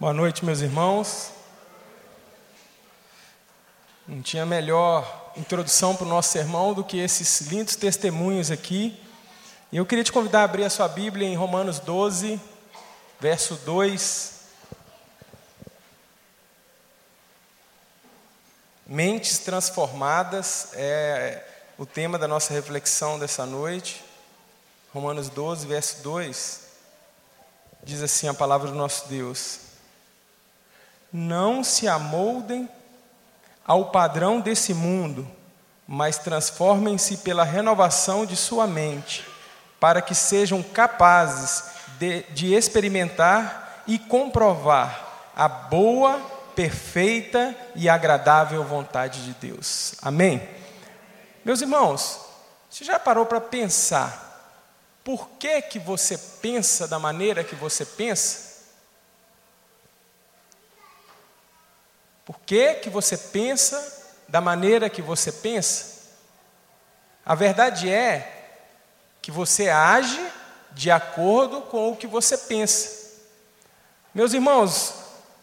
Boa noite, meus irmãos. Não tinha melhor introdução para o nosso sermão do que esses lindos testemunhos aqui. E eu queria te convidar a abrir a sua Bíblia em Romanos 12, verso 2. Mentes transformadas é o tema da nossa reflexão dessa noite. Romanos 12, verso 2. Diz assim a palavra do nosso Deus: Não se amoldem ao padrão desse mundo, mas transformem-se pela renovação de sua mente, para que sejam capazes de, de experimentar e comprovar a boa, perfeita e agradável vontade de Deus. Amém? Meus irmãos, você já parou para pensar por que, que você pensa da maneira que você pensa? Por que, que você pensa da maneira que você pensa? A verdade é que você age de acordo com o que você pensa. Meus irmãos,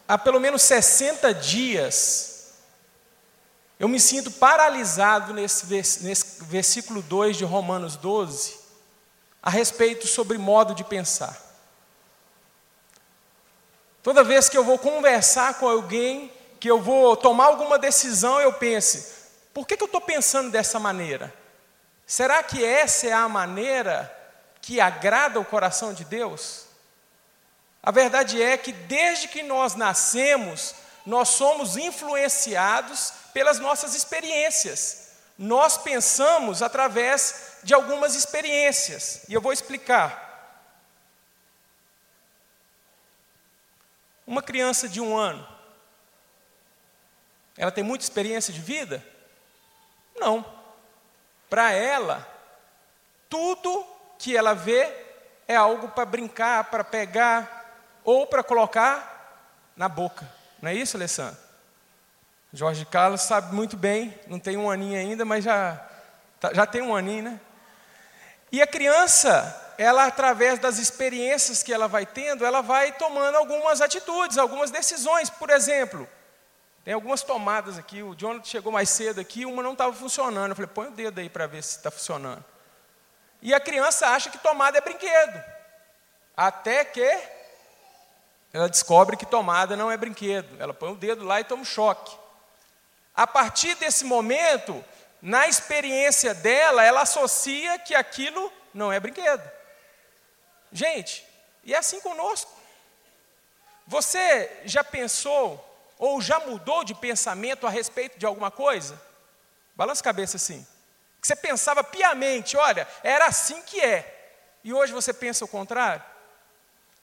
há pelo menos 60 dias, eu me sinto paralisado nesse, nesse versículo 2 de Romanos 12, a respeito sobre modo de pensar. Toda vez que eu vou conversar com alguém, que eu vou tomar alguma decisão, eu pense: por que, que eu estou pensando dessa maneira? Será que essa é a maneira que agrada o coração de Deus? A verdade é que desde que nós nascemos, nós somos influenciados pelas nossas experiências. Nós pensamos através de algumas experiências, e eu vou explicar. Uma criança de um ano, ela tem muita experiência de vida? Não. Para ela, tudo que ela vê é algo para brincar, para pegar ou para colocar na boca. Não é isso, Alessandro? Jorge Carlos sabe muito bem, não tem um aninho ainda, mas já, tá, já tem um aninho, né? E a criança, ela através das experiências que ela vai tendo, ela vai tomando algumas atitudes, algumas decisões. Por exemplo, tem algumas tomadas aqui, o Jonathan chegou mais cedo aqui, uma não estava funcionando. Eu falei, põe o dedo aí para ver se está funcionando. E a criança acha que tomada é brinquedo. Até que ela descobre que tomada não é brinquedo. Ela põe o dedo lá e toma um choque. A partir desse momento, na experiência dela, ela associa que aquilo não é brinquedo. Gente, e é assim conosco. Você já pensou ou já mudou de pensamento a respeito de alguma coisa? Balança a cabeça assim. Você pensava piamente, olha, era assim que é. E hoje você pensa o contrário?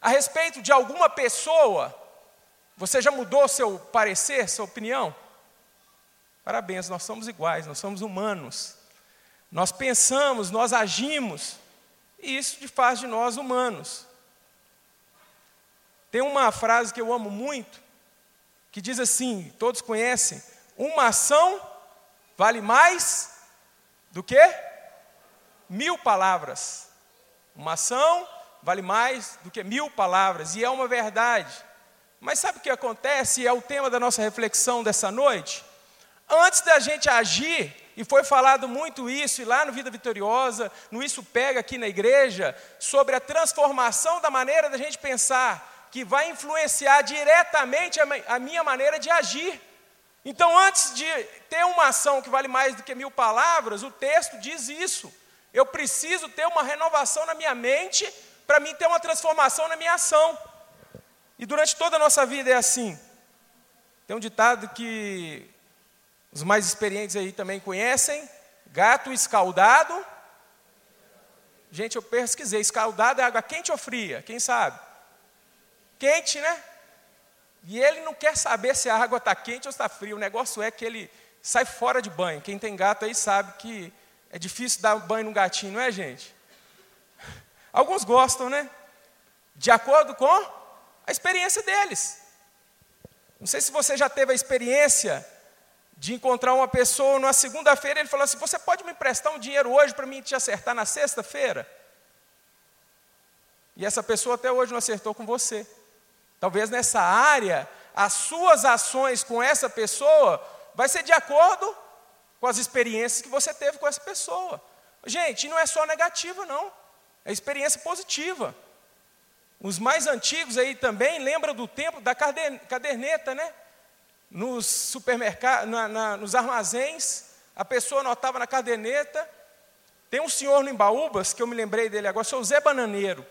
A respeito de alguma pessoa, você já mudou seu parecer, sua opinião? Parabéns, nós somos iguais, nós somos humanos. Nós pensamos, nós agimos, e isso faz de nós humanos. Tem uma frase que eu amo muito, que diz assim: todos conhecem, uma ação vale mais do que mil palavras. Uma ação vale mais do que mil palavras, e é uma verdade. Mas sabe o que acontece? É o tema da nossa reflexão dessa noite. Antes da gente agir, e foi falado muito isso, e lá no Vida Vitoriosa, no Isso Pega aqui na igreja, sobre a transformação da maneira da gente pensar, que vai influenciar diretamente a minha maneira de agir. Então, antes de ter uma ação que vale mais do que mil palavras, o texto diz isso. Eu preciso ter uma renovação na minha mente para mim ter uma transformação na minha ação. E durante toda a nossa vida é assim. Tem um ditado que os mais experientes aí também conhecem: gato escaldado. Gente, eu pesquisei: escaldado é água quente ou fria? Quem sabe? Quente, né? E ele não quer saber se a água está quente ou está fria. O negócio é que ele sai fora de banho. Quem tem gato aí sabe que é difícil dar banho no gatinho, não é, gente? Alguns gostam, né? De acordo com a experiência deles. Não sei se você já teve a experiência de encontrar uma pessoa na segunda-feira, ele falou assim: Você pode me emprestar um dinheiro hoje para mim te acertar na sexta-feira? E essa pessoa até hoje não acertou com você. Talvez nessa área, as suas ações com essa pessoa vai ser de acordo com as experiências que você teve com essa pessoa. Gente, não é só negativa, não. É experiência positiva. Os mais antigos aí também lembram do tempo da caderneta, né? Nos supermercados, na, na, nos armazéns, a pessoa anotava na caderneta. Tem um senhor no Embaúbas, que eu me lembrei dele agora, sou Zé Bananeiro.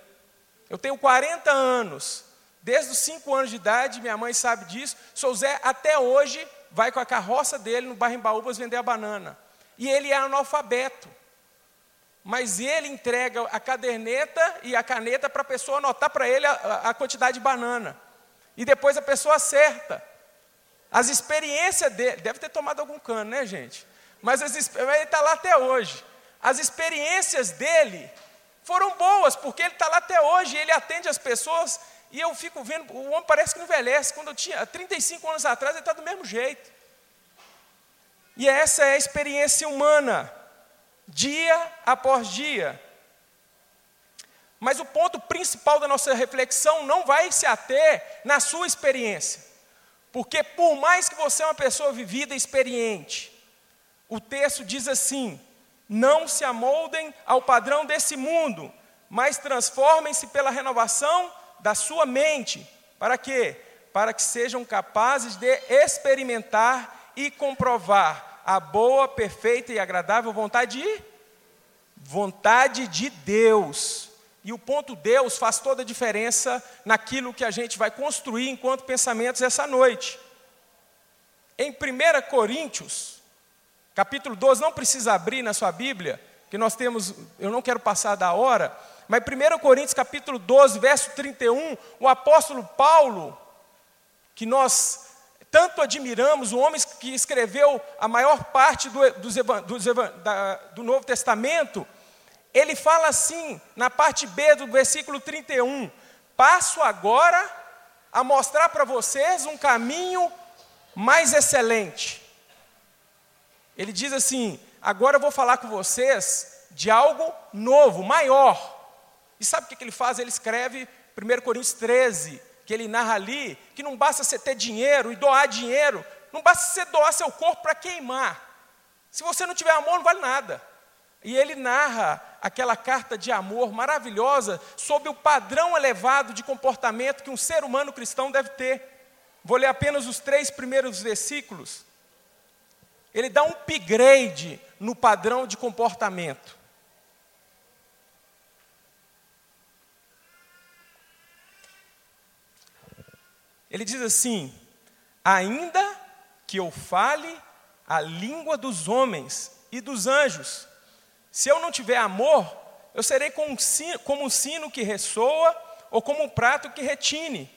Eu tenho 40 anos. Desde os 5 anos de idade, minha mãe sabe disso. Sou Zé, até hoje, vai com a carroça dele no bairro Embaúbas vender a banana. E ele é analfabeto mas ele entrega a caderneta e a caneta para a pessoa anotar para ele a, a, quantidade de banana. E depois a pessoa acerta. As experiências dele, deve ter tomado algum cano, né, gente? Mas as, ele está lá até hoje. As experiências dele foram boas, porque ele está lá até hoje, ele atende as pessoas, e eu fico vendo, o homem parece que não envelhece. Quando eu tinha 35 anos atrás, ele está do mesmo jeito. E essa é a experiência humana dia após dia. Mas o ponto principal da nossa reflexão não vai se ater na sua experiência. Porque por mais que você é uma pessoa vivida e experiente, o texto diz assim: não se amoldem ao padrão desse mundo, mas transformem-se pela renovação da sua mente. Para quê? Para que sejam capazes de experimentar e comprovar a boa, perfeita e agradável vontade de vontade de Deus. E o ponto Deus faz toda a diferença naquilo que a gente vai construir enquanto pensamentos essa noite. Em 1 Coríntios, capítulo 12, não precisa abrir na sua Bíblia, que nós temos, eu não quero passar da hora, mas 1 Coríntios capítulo 12, verso 31, o apóstolo Paulo, que nós tanto admiramos, o homem que escreveu a maior parte do, dos, dos, da, do Novo Testamento, ele fala assim, na parte B do versículo 31, passo agora a mostrar para vocês um caminho mais excelente. Ele diz assim: agora eu vou falar com vocês de algo novo, maior. E sabe o que ele faz? Ele escreve 1 Coríntios 13, que ele narra ali, que não basta você ter dinheiro e doar dinheiro, não basta você doar seu corpo para queimar. Se você não tiver amor, não vale nada. E ele narra aquela carta de amor maravilhosa sobre o padrão elevado de comportamento que um ser humano cristão deve ter. Vou ler apenas os três primeiros versículos. Ele dá um upgrade no padrão de comportamento. Ele diz assim: ainda que eu fale a língua dos homens e dos anjos, se eu não tiver amor, eu serei como um sino, que ressoa ou como um prato que retine.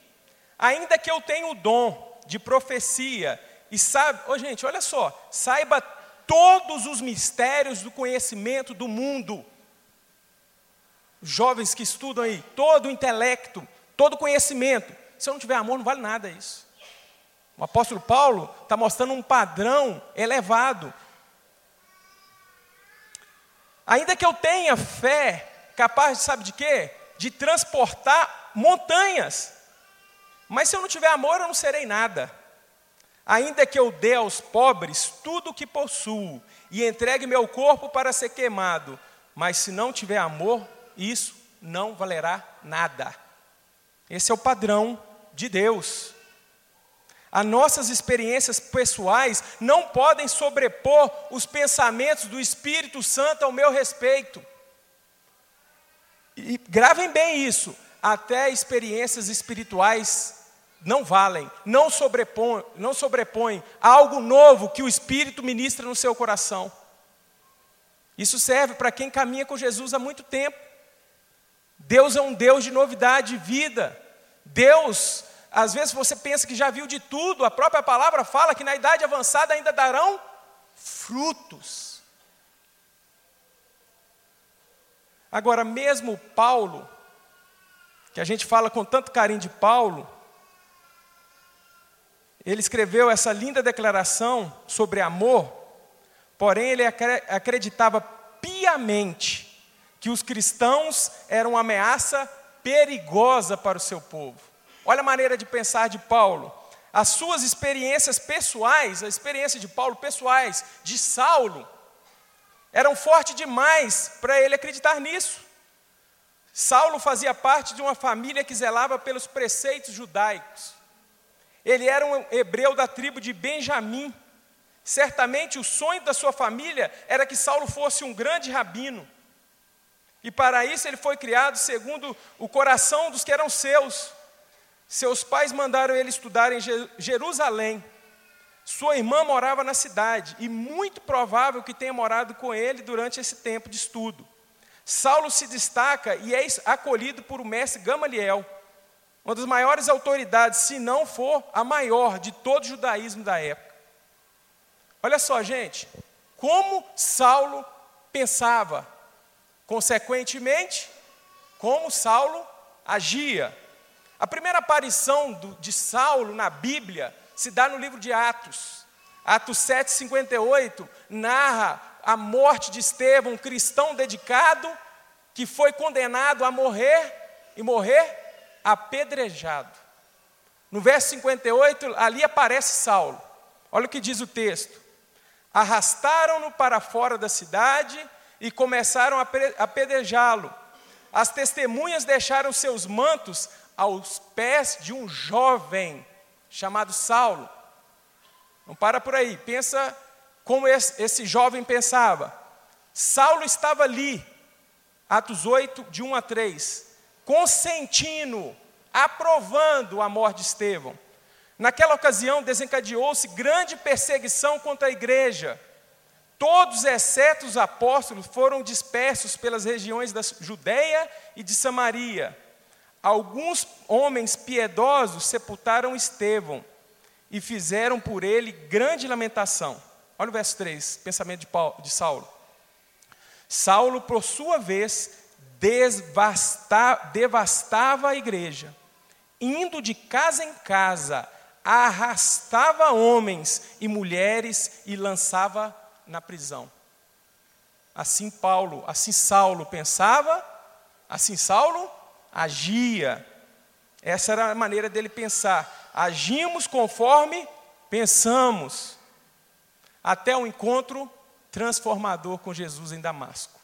Ainda que eu tenha o dom de profecia e sabe, oh, gente, olha só, saiba todos os mistérios do conhecimento do mundo. Jovens que estudam aí, todo o intelecto, todo o conhecimento, se eu não tiver amor, não vale nada isso. O apóstolo Paulo está mostrando um padrão elevado. Ainda que eu tenha fé capaz de, sabe de quê? De transportar montanhas. Mas se eu não tiver amor, eu não serei nada. Ainda que eu dê aos pobres tudo o que possuo e entregue meu corpo para ser queimado, mas se não tiver amor, isso não valerá nada. Esse é o padrão de Deus. As nossas experiências pessoais não podem sobrepor os pensamentos do Espírito Santo ao meu respeito. E gravem bem isso, até experiências espirituais não valem, não sobrepõem, não sobrepõem algo novo que o Espírito ministra no seu coração. Isso serve para quem caminha com Jesus há muito tempo. Deus é um Deus de novidade de vida. Deus, às vezes você pensa que já viu de tudo, a própria palavra fala que na idade avançada ainda darão frutos. Agora, mesmo Paulo, que a gente fala com tanto carinho de Paulo, ele escreveu essa linda declaração sobre amor, porém ele acreditava piamente que os cristãos eram uma ameaça perigosa para o seu povo. olha a maneira de pensar de Paulo. As suas experiências pessoais, a experiência de Paulo pessoais, de Saulo, eram fortes demais para ele acreditar nisso. Saulo fazia parte de uma família que zelava pelos preceitos judaicos. Ele era um hebreu da tribo de Benjamim. Certamente o sonho da sua família era que Saulo fosse um grande rabino. E para isso ele foi criado segundo o coração dos que eram seus. Seus pais mandaram ele estudar em Jerusalém. Sua irmã morava na cidade, e muito provável que tenha morado com ele durante esse tempo de estudo. Saulo se destaca e é acolhido por o mestre Gamaliel, uma das maiores autoridades, se não for a maior de todo o judaísmo da época. Olha só, gente, como Saulo pensava, consequentemente, como Saulo agia. A primeira aparição do, de Saulo na Bíblia se dá no livro de Atos. Atos 7,58 narra a morte de Estevão, um cristão dedicado, que foi condenado a morrer e morrer apedrejado. No verso 58, ali aparece Saulo. Olha o que diz o texto: Arrastaram-no para fora da cidade e começaram a apedrejá-lo. As testemunhas deixaram seus mantos aos pés de um jovem chamado Saulo. Não para por aí, pensa como esse, jovem pensava. Saulo estava ali, Atos 8, de 1 a 3, consentindo, aprovando a morte de Estevão. Naquela ocasião desencadeou-se grande perseguição contra a igreja. Todos, exceto os apóstolos, foram dispersos pelas regiões da Judéia e de Samaria. Alguns homens piedosos sepultaram Estevão e fizeram por ele grande lamentação. Olha o verso 3, pensamento de, Paulo, de Saulo. Saulo, por sua vez, devastava a igreja, indo de casa em casa, arrastava homens e mulheres e lançava na prisão. Assim Paulo, assim Saulo pensava, assim Saulo agia. Essa era a maneira dele pensar. Agimos conforme pensamos até o encontro transformador com Jesus em Damasco.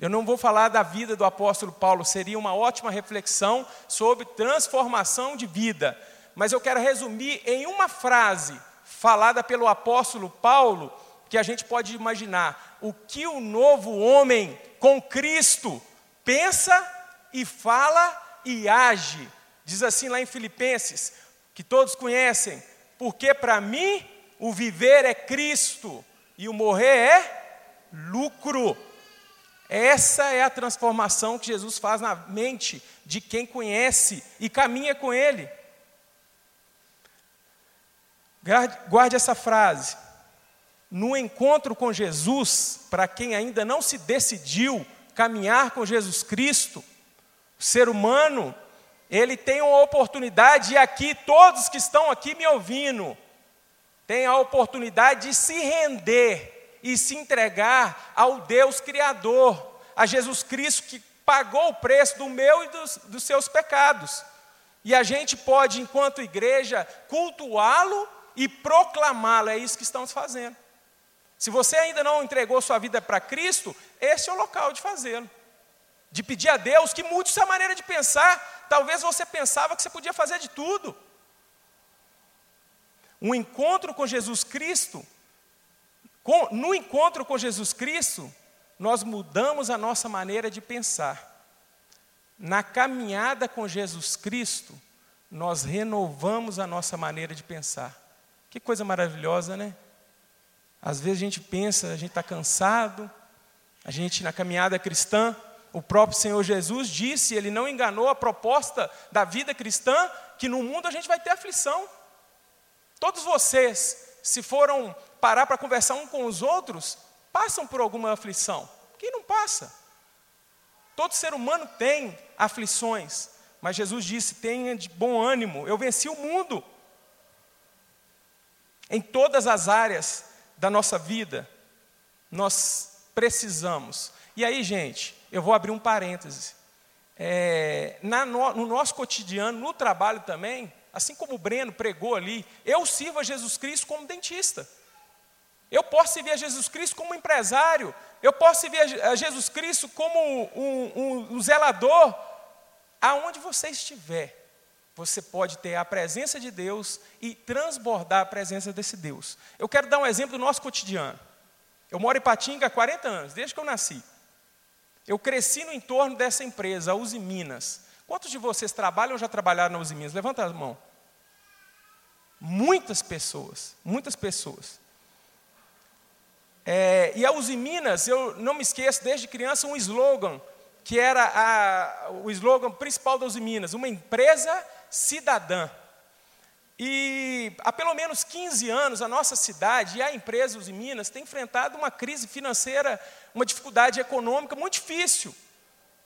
Eu não vou falar da vida do apóstolo Paulo, seria uma ótima reflexão sobre transformação de vida, mas eu quero resumir em uma frase falada pelo apóstolo Paulo, que a gente pode imaginar o que o novo homem com Cristo pensa e fala e age. Diz assim lá em Filipenses, que todos conhecem, porque para mim o viver é Cristo e o morrer é lucro. Essa é a transformação que Jesus faz na mente de quem conhece e caminha com Ele. Guarde essa frase. No encontro com Jesus, para quem ainda não se decidiu caminhar com Jesus Cristo, o ser humano, ele tem uma oportunidade, e aqui, todos que estão aqui me ouvindo, tem a oportunidade de se render e se entregar ao Deus Criador, a Jesus Cristo que pagou o preço do meu e dos, dos seus pecados. E a gente pode, enquanto igreja, cultuá-lo e proclamá-lo, é isso que estamos fazendo. Se você ainda não entregou sua vida para Cristo, esse é o local de fazê-lo. De pedir a Deus que mude sua maneira de pensar. Talvez você pensava que você podia fazer de tudo um encontro com Jesus Cristo, com, no encontro com Jesus Cristo, nós mudamos a nossa maneira de pensar. Na caminhada com Jesus Cristo, nós renovamos a nossa maneira de pensar. Que coisa maravilhosa, né? Às vezes a gente pensa, a gente está cansado, a gente na caminhada cristã, o próprio Senhor Jesus disse, ele não enganou a proposta da vida cristã, que no mundo a gente vai ter aflição. Todos vocês, se foram parar para conversar um com os outros, passam por alguma aflição. Quem não passa? Todo ser humano tem aflições, mas Jesus disse: tenha de bom ânimo, eu venci o mundo. Em todas as áreas da nossa vida, nós precisamos. E aí, gente, eu vou abrir um parêntese. é, na, no, no nosso cotidiano, no trabalho também, assim como o Breno pregou ali, eu sirvo a Jesus Cristo como dentista. Eu posso servir a Jesus Cristo como empresário. Eu posso servir a Jesus Cristo como um, um, um zelador. Aonde você estiver, você pode ter a presença de Deus e transbordar a presença desse Deus. Eu quero dar um exemplo do nosso cotidiano. Eu moro em Patinga há 40 anos, desde que eu nasci. Eu cresci no entorno dessa empresa, a Uzi Minas. Quantos de vocês trabalham ou já trabalharam na Uzi Minas? Levanta a mão. Muitas pessoas, muitas pessoas. É, e a Uzi Minas, eu não me esqueço, desde criança, um slogan, que era a, o slogan principal da Uzi Minas, uma empresa cidadã. E há pelo menos 15 anos, a nossa cidade e a empresa Uzi Minas tem enfrentado uma crise financeira, uma dificuldade econômica muito difícil,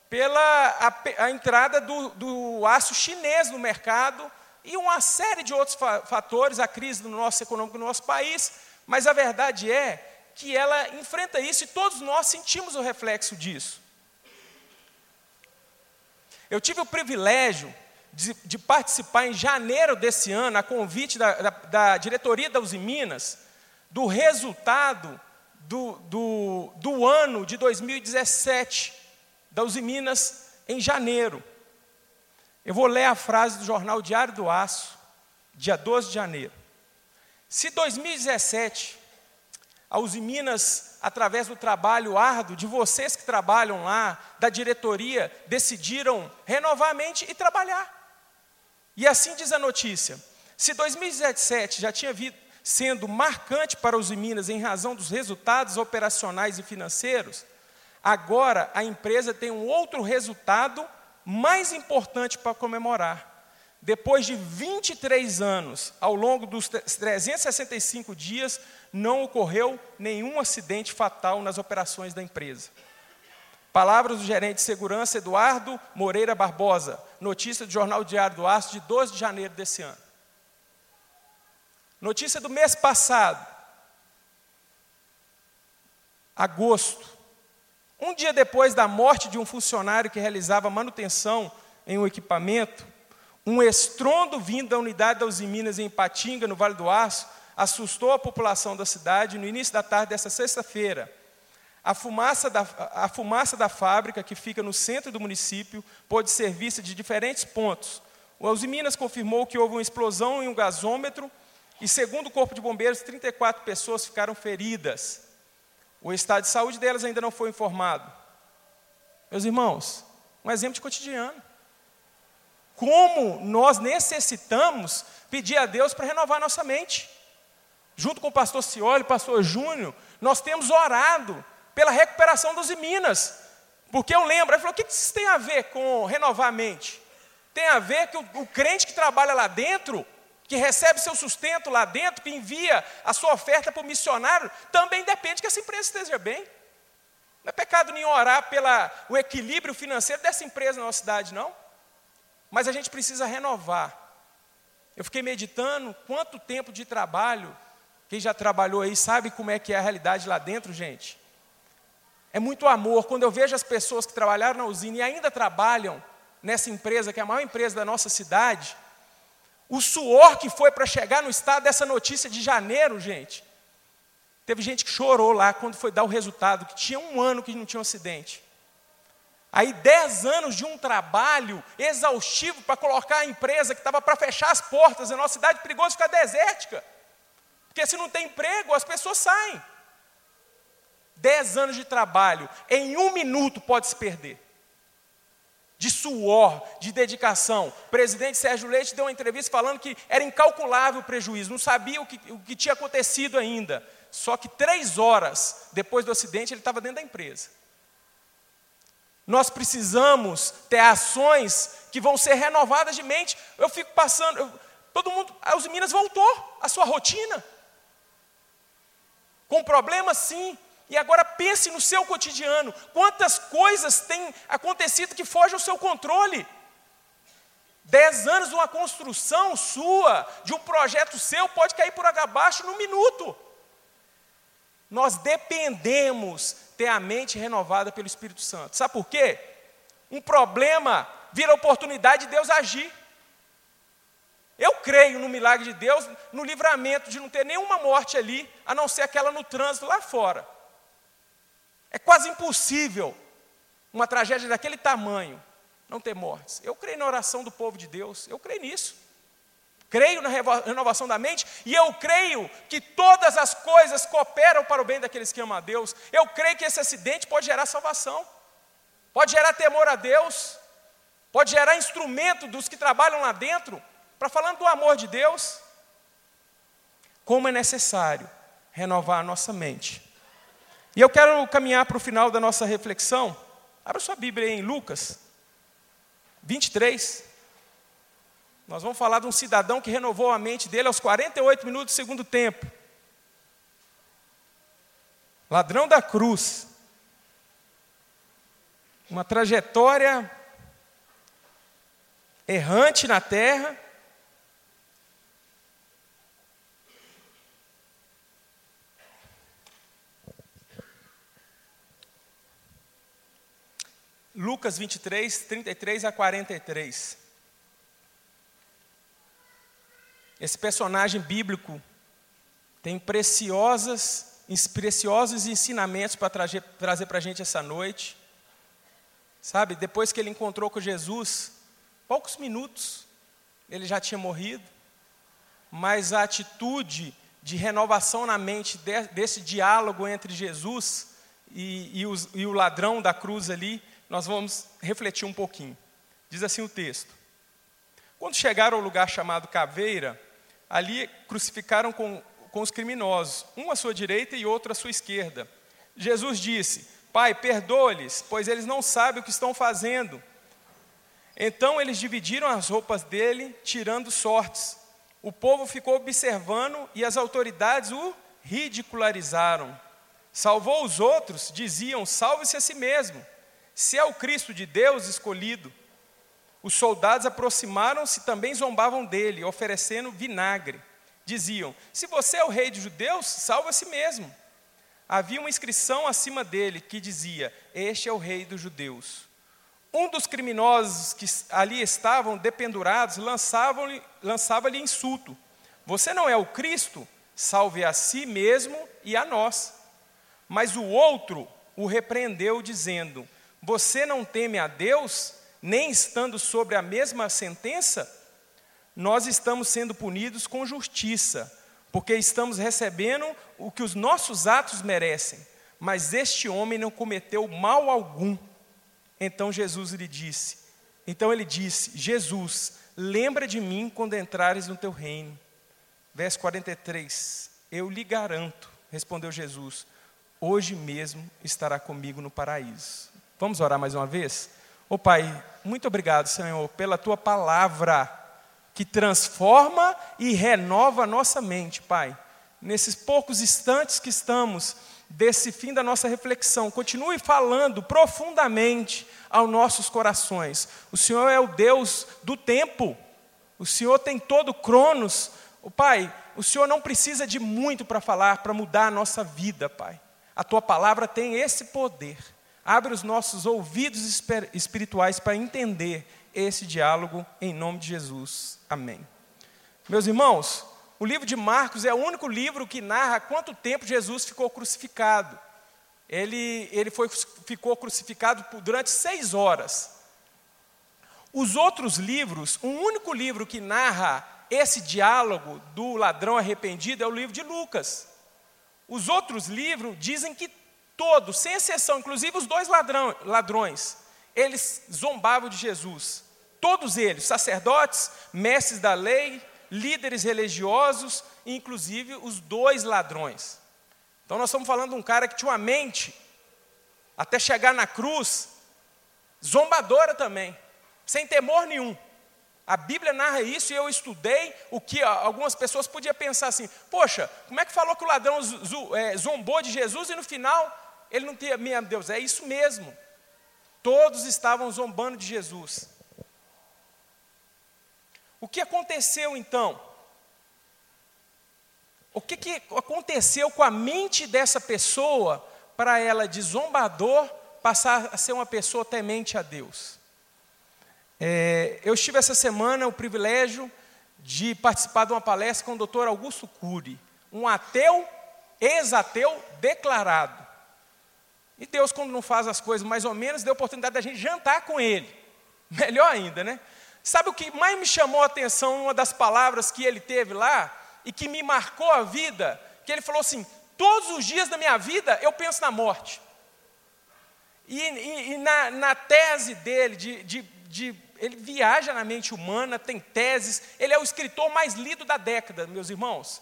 pela a, a entrada do, do aço chinês no mercado e uma série de outros fatores, a crise do nosso econômico no nosso país, mas a verdade é que ela enfrenta isso e todos nós sentimos o reflexo disso. Eu tive o privilégio de, de participar em janeiro desse ano, a convite da, da, da diretoria da Uzi Minas, do resultado do, do, do ano de 2017 da Uzi Minas em janeiro. Eu vou ler a frase do jornal Diário do Aço, dia 12 de janeiro. Se 2017 a Uzi Minas, através do trabalho árduo de vocês que trabalham lá, da diretoria, decidiram renovar a mente e trabalhar. E assim diz a notícia: se 2017 já tinha vindo sendo marcante para os Minas em razão dos resultados operacionais e financeiros, agora a empresa tem um outro resultado mais importante para comemorar. Depois de 23 anos, ao longo dos 365 dias, não ocorreu nenhum acidente fatal nas operações da empresa. Palavras do gerente de segurança Eduardo Moreira Barbosa, notícia do Jornal Diário do Aço, de 12 de janeiro desse ano. Notícia do mês passado, agosto. Um dia depois da morte de um funcionário que realizava manutenção em um equipamento, um estrondo vindo da unidade da Uzi Minas em Patinga, no Vale do Aço, assustou a população da cidade no início da tarde dessa sexta-feira. A fumaça, da, a fumaça da fábrica, que fica no centro do município, pôde ser vista de diferentes pontos. O Uzi Minas confirmou que houve uma explosão em um gasômetro e, segundo o Corpo de Bombeiros, 34 pessoas ficaram feridas. O estado de saúde delas ainda não foi informado. Meus irmãos, um exemplo de cotidiano. Como nós necessitamos pedir a Deus para renovar nossa mente junto com o pastor Cioli, pastor Júnior, nós temos orado pela recuperação dos Minas. Porque eu lembro, ele falou: o que isso tem a ver com renovar a mente? Tem a ver que o, o crente que trabalha lá dentro, que recebe seu sustento lá dentro, que envia a sua oferta para o missionário, também depende que essa empresa esteja bem. Não é pecado nenhum orar pelo equilíbrio financeiro dessa empresa na nossa cidade, não. Mas a gente precisa renovar. Eu fiquei meditando quanto tempo de trabalho quem já trabalhou aí sabe como é que é a realidade lá dentro, gente. É muito amor. Quando eu vejo as pessoas que trabalharam na usina e ainda trabalham nessa empresa, que é a maior empresa da nossa cidade, o suor que foi para chegar no estado dessa notícia de janeiro, gente. Teve gente que chorou lá quando foi dar o resultado, que tinha um ano que não tinha um acidente. Aí, dez anos de um trabalho exaustivo para colocar a empresa que estava para fechar as portas, a nossa cidade perigoso ficar desértica. Porque se não tem emprego, as pessoas saem. Dez anos de trabalho, em um minuto pode se perder. De suor, de dedicação. O presidente Sérgio Leite deu uma entrevista falando que era incalculável o prejuízo, não sabia o que, o que tinha acontecido ainda. Só que três horas depois do acidente ele estava dentro da empresa. Nós precisamos ter ações que vão ser renovadas de mente. Eu fico passando, eu, todo mundo, os Minas voltou à sua rotina. Com problemas, sim. E agora pense no seu cotidiano. Quantas coisas têm acontecido que fogem ao seu controle? Dez anos de uma construção sua, de um projeto seu, pode cair por água abaixo num minuto. Nós dependemos ter a mente renovada pelo Espírito Santo. Sabe por quê? Um problema vira oportunidade de Deus agir. Eu creio no milagre de Deus, no livramento de não ter nenhuma morte ali, a não ser aquela no trânsito lá fora. É quase impossível uma tragédia daquele tamanho não ter mortes. Eu creio na oração do povo de Deus, eu creio nisso. Creio na renovação da mente e eu creio que todas as coisas cooperam para o bem daqueles que amam a Deus. Eu creio que esse acidente pode gerar salvação, pode gerar temor a Deus, pode gerar instrumento dos que trabalham lá dentro para falando do amor de Deus. Como é necessário renovar a nossa mente. E eu quero caminhar para o final da nossa reflexão. Abra sua Bíblia em Lucas 23. Nós vamos falar de um cidadão que renovou a mente dele aos 48 minutos do segundo tempo. Ladrão da cruz. Uma trajetória errante na terra. Lucas 23, 33 a 43. Esse personagem bíblico tem preciosas, preciosos ensinamentos para trazer, para a gente essa noite. Sabe, depois que ele encontrou com Jesus, poucos minutos, ele já tinha morrido, mas a atitude de renovação na mente de, desse diálogo entre Jesus e, e, os, e o ladrão da cruz ali, nós vamos refletir um pouquinho. Diz assim o texto: Quando chegaram ao lugar chamado Caveira, ali crucificaram com, com os criminosos, um à sua direita e outro à sua esquerda. Jesus disse: Pai, perdoa-lhes, pois eles não sabem o que estão fazendo. Então eles dividiram as roupas dele, tirando sortes. O povo ficou observando e as autoridades o ridicularizaram. Salvou os outros, diziam: salve-se a si mesmo. Se é o Cristo de Deus escolhido, os soldados aproximaram-se e também zombavam dele, oferecendo vinagre. Diziam: Se você é o rei dos judeus, salva a si mesmo. Havia uma inscrição acima dele que dizia: Este é o rei dos judeus. Um dos criminosos que ali estavam dependurados lançava-lhe lançava insulto: Você não é o Cristo? Salve a si mesmo e a nós. Mas o outro o repreendeu, dizendo: Você não teme a Deus? nem estando sobre a mesma sentença, nós estamos sendo punidos com justiça, porque estamos recebendo o que os nossos atos merecem. Mas este homem não cometeu mal algum. Então Jesus lhe disse: Então ele disse: Jesus, lembra de mim quando entrares no teu reino. Verso 43. Eu lhe garanto, respondeu Jesus, hoje mesmo estará comigo no paraíso. Vamos orar mais uma vez? Ô oh, Pai, muito obrigado, Senhor, pela tua palavra que transforma e renova a nossa mente, Pai. Nesses poucos instantes que estamos desse fim da nossa reflexão, continue falando profundamente aos nossos corações. O Senhor é o Deus do tempo. O Senhor tem todo o cronos. O Pai, o Senhor não precisa de muito para falar, para mudar a nossa vida, Pai. A tua palavra tem esse poder. Abre os nossos ouvidos espirituais para entender esse diálogo em nome de Jesus. Amém. Meus irmãos, o livro de Marcos é o único livro que narra quanto tempo Jesus ficou crucificado. Ele, ele foi, ficou crucificado durante seis horas. Os outros livros, o único livro que narra esse diálogo do ladrão arrependido é o livro de Lucas. Os outros livros dizem que todos, sem exceção, inclusive os dois ladrão, ladrões, eles zombavam de Jesus. Todos eles, sacerdotes, mestres da lei, líderes religiosos, inclusive os dois ladrões. Então nós estamos falando de um cara que tinha uma mente, até chegar na cruz, zombadora também, sem temor nenhum. A Bíblia narra isso e eu estudei o que algumas pessoas podiam pensar assim: poxa, como é que falou que o ladrão é, zombou de Jesus e no final ele não tinha, meu Deus, é isso mesmo. Todos estavam zombando de Jesus. O que aconteceu então? O que, que aconteceu com a mente dessa pessoa para ela, de zombador, passar a ser uma pessoa temente a Deus? É, eu estive essa semana o privilégio de participar de uma palestra com o Dr. Augusto Cury, um ateu, ex-ateu declarado. E Deus, quando não faz as coisas mais ou menos, deu a oportunidade da gente jantar com ele. Melhor ainda, né? Sabe o que mais me chamou a atenção, uma das palavras que ele teve lá, e que me marcou a vida? Que ele falou assim: todos os dias da minha vida eu penso na morte. E, e, e na, na, tese dele, de, de, de, ele viaja na mente humana, tem teses, ele é o escritor mais lido da década, meus irmãos.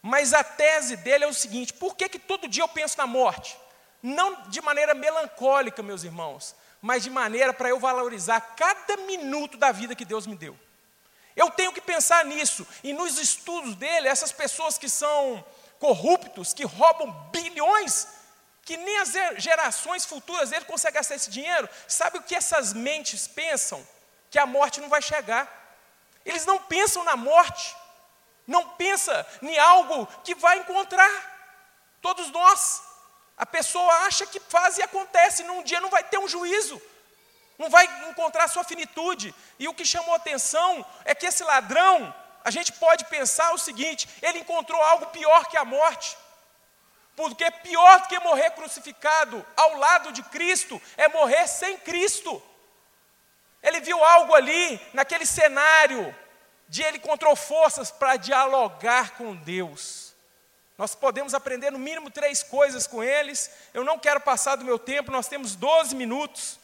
Mas a tese dele é o seguinte: por que, que todo dia eu penso na morte? Não de maneira melancólica, meus irmãos, mas de maneira para eu valorizar cada minuto da vida que Deus me deu. Eu tenho que pensar nisso, e nos estudos dele, essas pessoas que são corruptos, que roubam bilhões, que nem as gerações futuras dele conseguem gastar esse dinheiro. Sabe o que essas mentes pensam? Que a morte não vai chegar. Eles não pensam na morte, não pensa em algo que vai encontrar. Todos nós. A pessoa acha que faz e acontece, num dia não vai ter um juízo, não vai encontrar sua finitude. E o que chamou atenção é que esse ladrão, a gente pode pensar o seguinte: ele encontrou algo pior que a morte. Porque pior do que morrer crucificado ao lado de Cristo é morrer sem Cristo. Ele viu algo ali, naquele cenário, de ele encontrou forças para dialogar com Deus. Nós podemos aprender no mínimo três coisas com eles. Eu não quero passar do meu tempo, nós temos 12 minutos.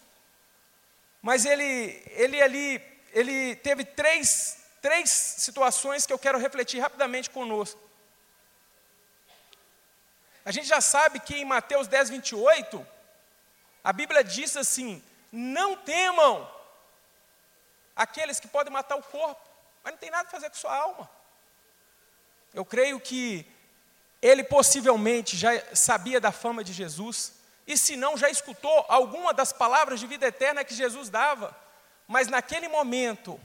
Mas ele, ele ali, ele teve três, três situações que eu quero refletir rapidamente conosco. A gente já sabe que em Mateus 10, 28, a Bíblia diz assim: não temam aqueles que podem matar o corpo, mas não tem nada a fazer com sua alma. Eu creio que ele possivelmente já sabia da fama de Jesus, e se não, já escutou alguma das palavras de vida eterna que Jesus dava, mas naquele momento,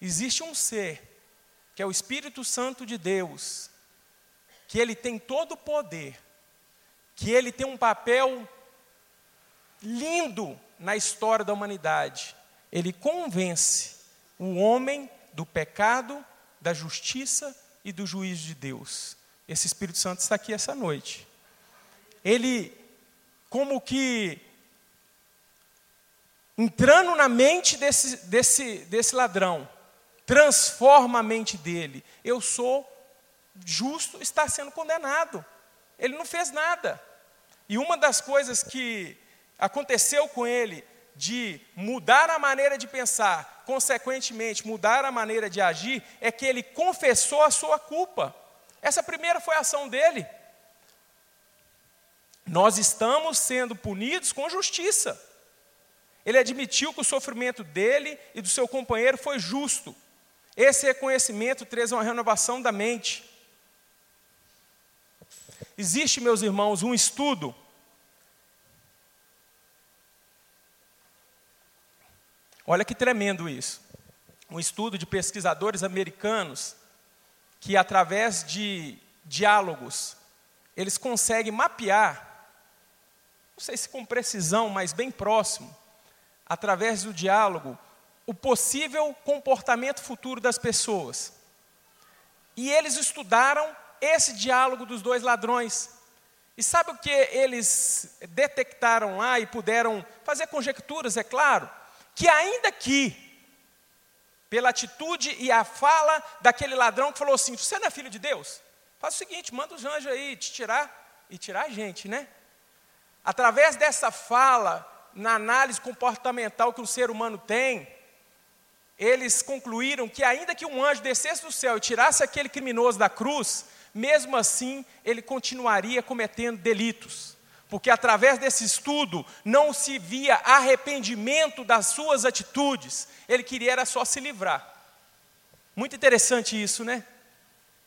existe um ser, que é o Espírito Santo de Deus, que ele tem todo o poder, que ele tem um papel lindo na história da humanidade. Ele convence o homem do pecado, da justiça e do juízo de Deus. Esse Espírito Santo está aqui essa noite. Ele, como que, entrando na mente desse, desse, desse ladrão, transforma a mente dele. Eu sou justo está sendo condenado. Ele não fez nada. E uma das coisas que aconteceu com ele, de mudar a maneira de pensar, consequentemente mudar a maneira de agir, é que ele confessou a sua culpa. Essa primeira foi a ação dele. Nós estamos sendo punidos com justiça. Ele admitiu que o sofrimento dele e do seu companheiro foi justo. Esse reconhecimento traz uma renovação da mente. Existe, meus irmãos, um estudo Olha que tremendo isso. Um estudo de pesquisadores americanos que, através de diálogos, eles conseguem mapear, não sei se com precisão, mas bem próximo, através do diálogo, o possível comportamento futuro das pessoas. E eles estudaram esse diálogo dos dois ladrões. E sabe o que eles detectaram lá e puderam fazer conjecturas, é claro? Que ainda que, pela atitude e a fala daquele ladrão que falou assim: Você não é filho de Deus? Faz o seguinte, manda os anjos aí te tirar e tirar a gente, né? Através dessa fala, na análise comportamental que o ser humano tem, eles concluíram que, ainda que um anjo descesse do céu e tirasse aquele criminoso da cruz, mesmo assim ele continuaria cometendo delitos, porque através desse estudo não se via arrependimento das suas atitudes, ele queria era só se livrar. Muito interessante isso, né?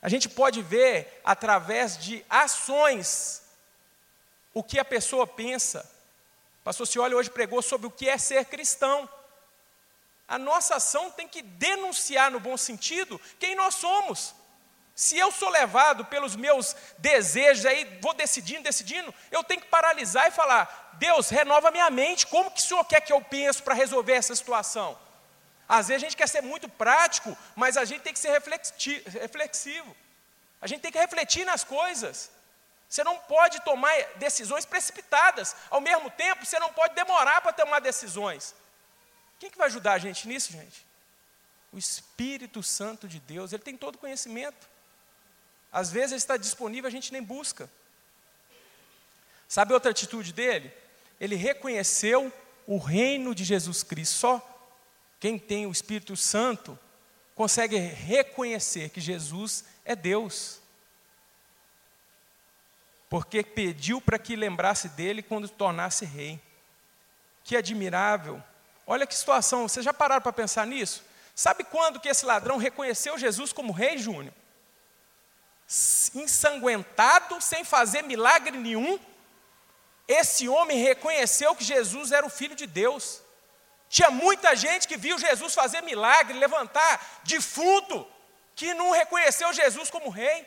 A gente pode ver através de ações o que a pessoa pensa. O pastor Cioli hoje pregou sobre o que é ser cristão. A nossa ação tem que denunciar, no bom sentido, quem nós somos. Se eu sou levado pelos meus desejos, aí vou decidindo, decidindo, eu tenho que paralisar e falar: Deus, renova minha mente, como que o Senhor quer que eu pense para resolver essa situação? Às vezes a gente quer ser muito prático, mas a gente tem que ser reflexivo. A gente tem que refletir nas coisas. Você não pode tomar decisões precipitadas. Ao mesmo tempo, você não pode demorar para tomar decisões. Quem que vai ajudar a gente nisso, gente? O Espírito Santo de Deus, ele tem todo conhecimento. Às vezes ele está disponível, a gente nem busca. Sabe outra atitude dele? Ele reconheceu o reino de Jesus Cristo. Só quem tem o Espírito Santo consegue reconhecer que Jesus é Deus. Porque pediu para que lembrasse dele quando tornasse rei. Que admirável. Olha que situação, vocês já pararam para pensar nisso? Sabe quando que esse ladrão reconheceu Jesus como rei, Júnior? Ensanguentado, sem fazer milagre nenhum, esse homem reconheceu que Jesus era o Filho de Deus. Tinha muita gente que viu Jesus fazer milagre, levantar defunto, que não reconheceu Jesus como rei.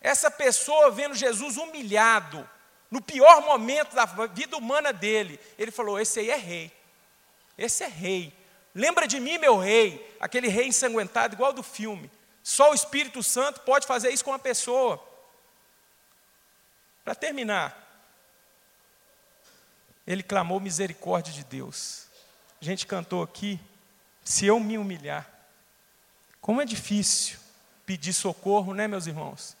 Essa pessoa vendo Jesus humilhado, no pior momento da vida humana dele, ele falou: Esse aí é rei. Esse é rei. Lembra de mim, meu rei, aquele rei ensanguentado, igual do filme. Só o Espírito Santo pode fazer isso com uma pessoa. Para terminar, ele clamou misericórdia de Deus. A gente cantou aqui, se eu me humilhar. Como é difícil pedir socorro, né, meus irmãos?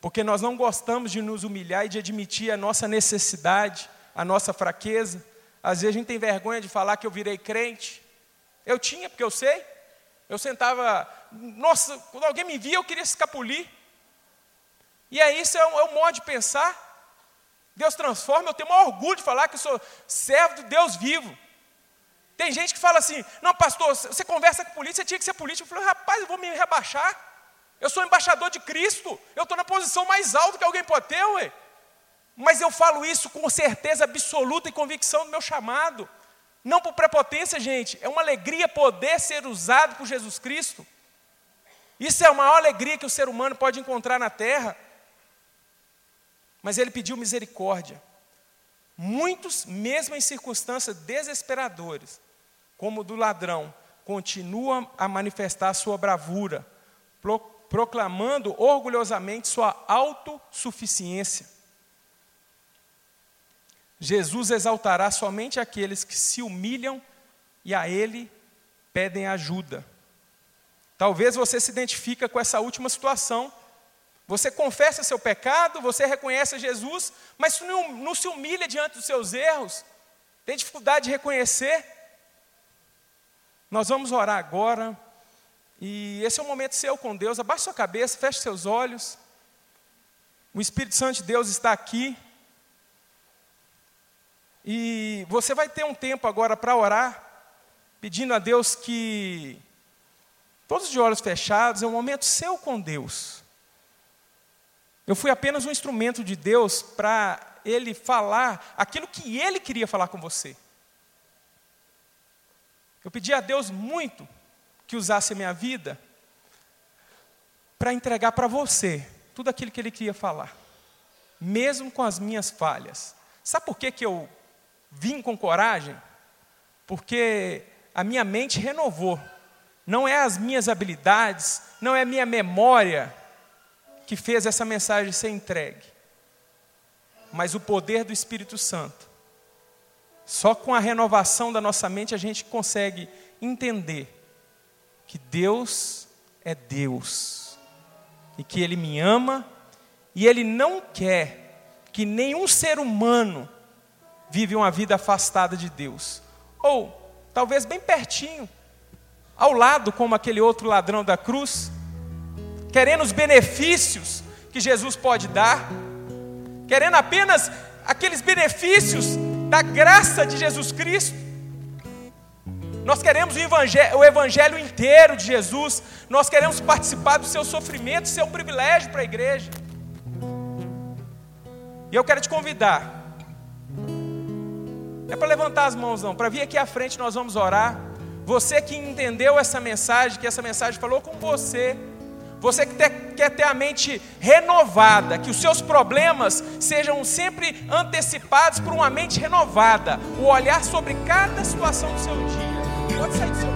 Porque nós não gostamos de nos humilhar e de admitir a nossa necessidade, a nossa fraqueza. Às vezes a gente tem vergonha de falar que eu virei crente. Eu tinha, porque eu sei. Eu sentava, nossa, quando alguém me via, eu queria escapulir. E aí, isso é um, é um modo de pensar. Deus transforma, eu tenho o maior orgulho de falar que eu sou servo de Deus vivo. Tem gente que fala assim: não, pastor, você conversa com polícia, você tinha que ser político. Eu falei, rapaz, eu vou me rebaixar. Eu sou embaixador de Cristo, eu estou na posição mais alta que alguém pode ter, ué. Mas eu falo isso com certeza absoluta e convicção do meu chamado. Não por prepotência, gente. É uma alegria poder ser usado por Jesus Cristo. Isso é a maior alegria que o ser humano pode encontrar na terra. Mas ele pediu misericórdia. Muitos, mesmo em circunstâncias desesperadoras, como do ladrão, continua a manifestar sua bravura, proclamando orgulhosamente sua autossuficiência. Jesus exaltará somente aqueles que se humilham e a Ele pedem ajuda. Talvez você se identifique com essa última situação. Você confessa seu pecado, você reconhece Jesus, mas não se humilha diante dos seus erros, tem dificuldade de reconhecer. Nós vamos orar agora, e esse é o momento seu com Deus. Abaixe sua cabeça, feche seus olhos. O Espírito Santo de Deus está aqui. E você vai ter um tempo agora para orar, pedindo a Deus que, todos de olhos fechados, é um momento seu com Deus. Eu fui apenas um instrumento de Deus para Ele falar aquilo que Ele queria falar com você. Eu pedi a Deus muito que usasse a minha vida para entregar para você tudo aquilo que Ele queria falar, mesmo com as minhas falhas. Sabe por que, que eu vim com coragem? Porque a minha mente renovou. Não é as minhas habilidades, não é a minha memória que fez essa mensagem ser entregue, mas o poder do Espírito Santo. Só com a renovação da nossa mente a gente consegue entender que Deus é Deus e que Ele me ama e Ele não quer que nenhum ser humano vive uma vida afastada de Deus, ou talvez bem pertinho, ao lado, como aquele outro ladrão da cruz, querendo os benefícios que Jesus pode dar, querendo apenas aqueles benefícios da graça de Jesus Cristo. Nós queremos o evangelho, o evangelho inteiro de Jesus, nós queremos participar do seu sofrimento, isso um privilégio para a igreja. E eu quero te convidar, é para levantar as mãos, não, para vir aqui à frente nós vamos orar. Você que entendeu essa mensagem, que essa mensagem falou com você, Você que quer ter a mente renovada, que os seus problemas sejam sempre antecipados por uma mente renovada, o olhar sobre cada situação do seu dia. Pode sair do seu